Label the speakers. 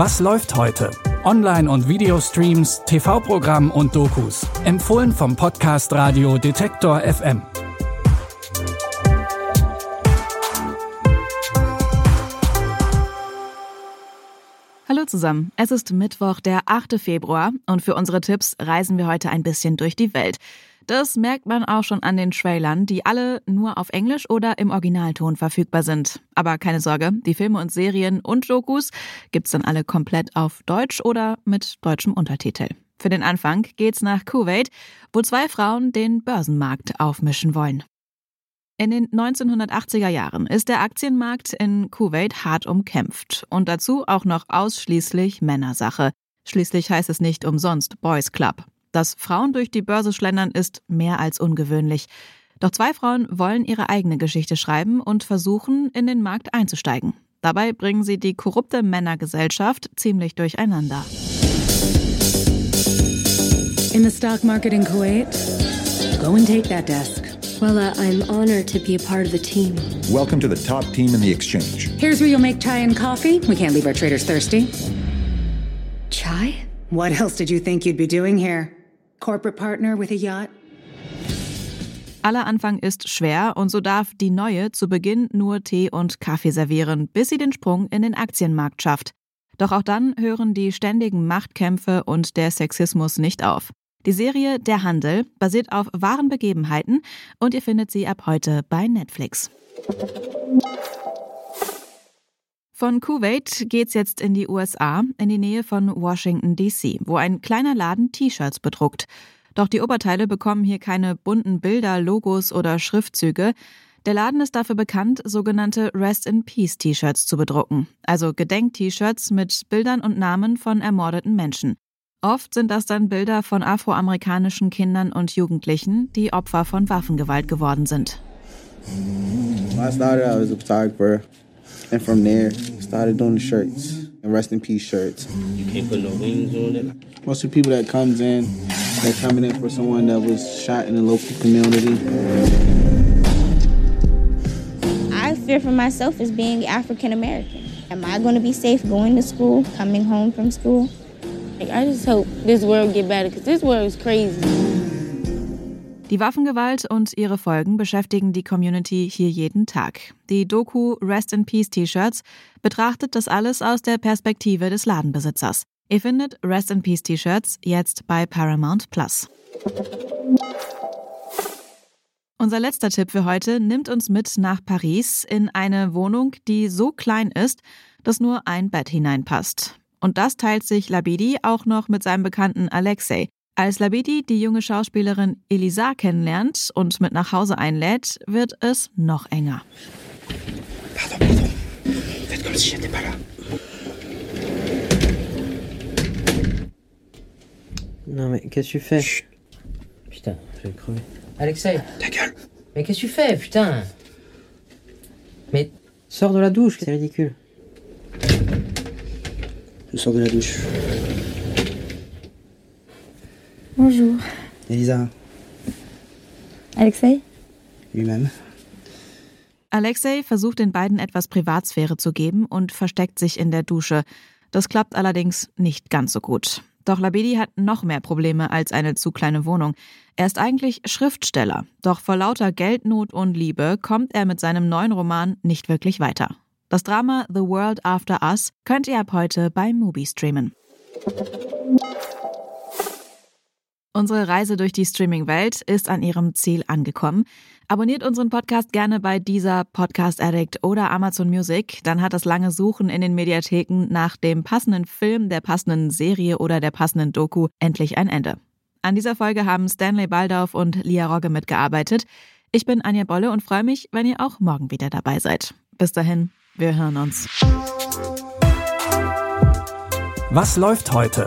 Speaker 1: Was läuft heute? Online- und Videostreams, TV-Programm und Dokus. Empfohlen vom Podcast Radio Detektor FM.
Speaker 2: Hallo zusammen, es ist Mittwoch, der 8. Februar und für unsere Tipps reisen wir heute ein bisschen durch die Welt. Das merkt man auch schon an den Trailern, die alle nur auf Englisch oder im Originalton verfügbar sind. Aber keine Sorge, die Filme und Serien und Dokus gibt's dann alle komplett auf Deutsch oder mit deutschem Untertitel. Für den Anfang geht's nach Kuwait, wo zwei Frauen den Börsenmarkt aufmischen wollen. In den 1980er Jahren ist der Aktienmarkt in Kuwait hart umkämpft und dazu auch noch ausschließlich Männersache. Schließlich heißt es nicht umsonst Boys Club. Dass Frauen durch die Börse schlendern, ist mehr als ungewöhnlich. Doch zwei Frauen wollen ihre eigene Geschichte schreiben und versuchen, in den Markt einzusteigen. Dabei bringen sie die korrupte Männergesellschaft ziemlich durcheinander.
Speaker 3: In the stock market in Kuwait, go and take that desk.
Speaker 4: Well, uh, I'm honored to be a part of the team.
Speaker 5: Welcome to the top team in the exchange.
Speaker 3: Here's where you'll make chai and coffee. We can't leave our traders thirsty.
Speaker 4: Chai?
Speaker 3: What else did you think you'd be doing here? Corporate partner with a yacht?
Speaker 2: Aller Anfang ist schwer und so darf die neue zu Beginn nur Tee und Kaffee servieren, bis sie den Sprung in den Aktienmarkt schafft. Doch auch dann hören die ständigen Machtkämpfe und der Sexismus nicht auf. Die Serie Der Handel basiert auf wahren Begebenheiten und ihr findet sie ab heute bei Netflix. Von Kuwait geht's jetzt in die USA, in die Nähe von Washington DC, wo ein kleiner Laden T-Shirts bedruckt. Doch die Oberteile bekommen hier keine bunten Bilder, Logos oder Schriftzüge. Der Laden ist dafür bekannt, sogenannte Rest in Peace T-Shirts zu bedrucken, also Gedenk-T-Shirts mit Bildern und Namen von ermordeten Menschen. Oft sind das dann Bilder von afroamerikanischen Kindern und Jugendlichen, die Opfer von Waffengewalt geworden sind.
Speaker 6: I started as a and from there, started doing the shirts and rest in peace shirts.
Speaker 7: You can't put no wings on it.
Speaker 6: Most of the people that comes in, they're coming in for someone that was shot in the local community.
Speaker 8: I fear for myself as being African American. Am I going to be safe going to school, coming home from school?
Speaker 9: Like, I just hope this world get better because this world is crazy.
Speaker 2: Die Waffengewalt und ihre Folgen beschäftigen die Community hier jeden Tag. Die Doku Rest in Peace T-Shirts betrachtet das alles aus der Perspektive des Ladenbesitzers. Ihr findet Rest in Peace T-Shirts jetzt bei Paramount Plus. Unser letzter Tipp für heute nimmt uns mit nach Paris in eine Wohnung, die so klein ist, dass nur ein Bett hineinpasst. Und das teilt sich Labidi auch noch mit seinem Bekannten Alexei. Als Labidi die junge Schauspielerin Elisa kennenlernt und mit nach Hause einlädt, wird es noch enger.
Speaker 7: Pardon, pardon. Faites comme si j'étais pas là.
Speaker 10: Non mais qu'est-ce que tu fais
Speaker 7: Chut.
Speaker 10: Putain, je vais crever. Alexei
Speaker 7: Ta gueule.
Speaker 10: Mais qu'est-ce que tu fais, putain Mais sors de la douche, c'est ridicule.
Speaker 6: Je sors de la douche.
Speaker 8: Bonjour.
Speaker 6: Elisa,
Speaker 8: Alexei?
Speaker 6: lui-même.
Speaker 2: Alexei versucht den beiden etwas Privatsphäre zu geben und versteckt sich in der Dusche. Das klappt allerdings nicht ganz so gut. Doch Labedi hat noch mehr Probleme als eine zu kleine Wohnung. Er ist eigentlich Schriftsteller, doch vor lauter Geldnot und Liebe kommt er mit seinem neuen Roman nicht wirklich weiter. Das Drama The World After Us könnt ihr ab heute bei Mubi streamen. Unsere Reise durch die Streaming-Welt ist an ihrem Ziel angekommen. Abonniert unseren Podcast gerne bei dieser Podcast Addict oder Amazon Music. Dann hat das lange Suchen in den Mediatheken nach dem passenden Film, der passenden Serie oder der passenden Doku endlich ein Ende. An dieser Folge haben Stanley Baldauf und Lia Rogge mitgearbeitet. Ich bin Anja Bolle und freue mich, wenn ihr auch morgen wieder dabei seid. Bis dahin, wir hören uns.
Speaker 1: Was läuft heute?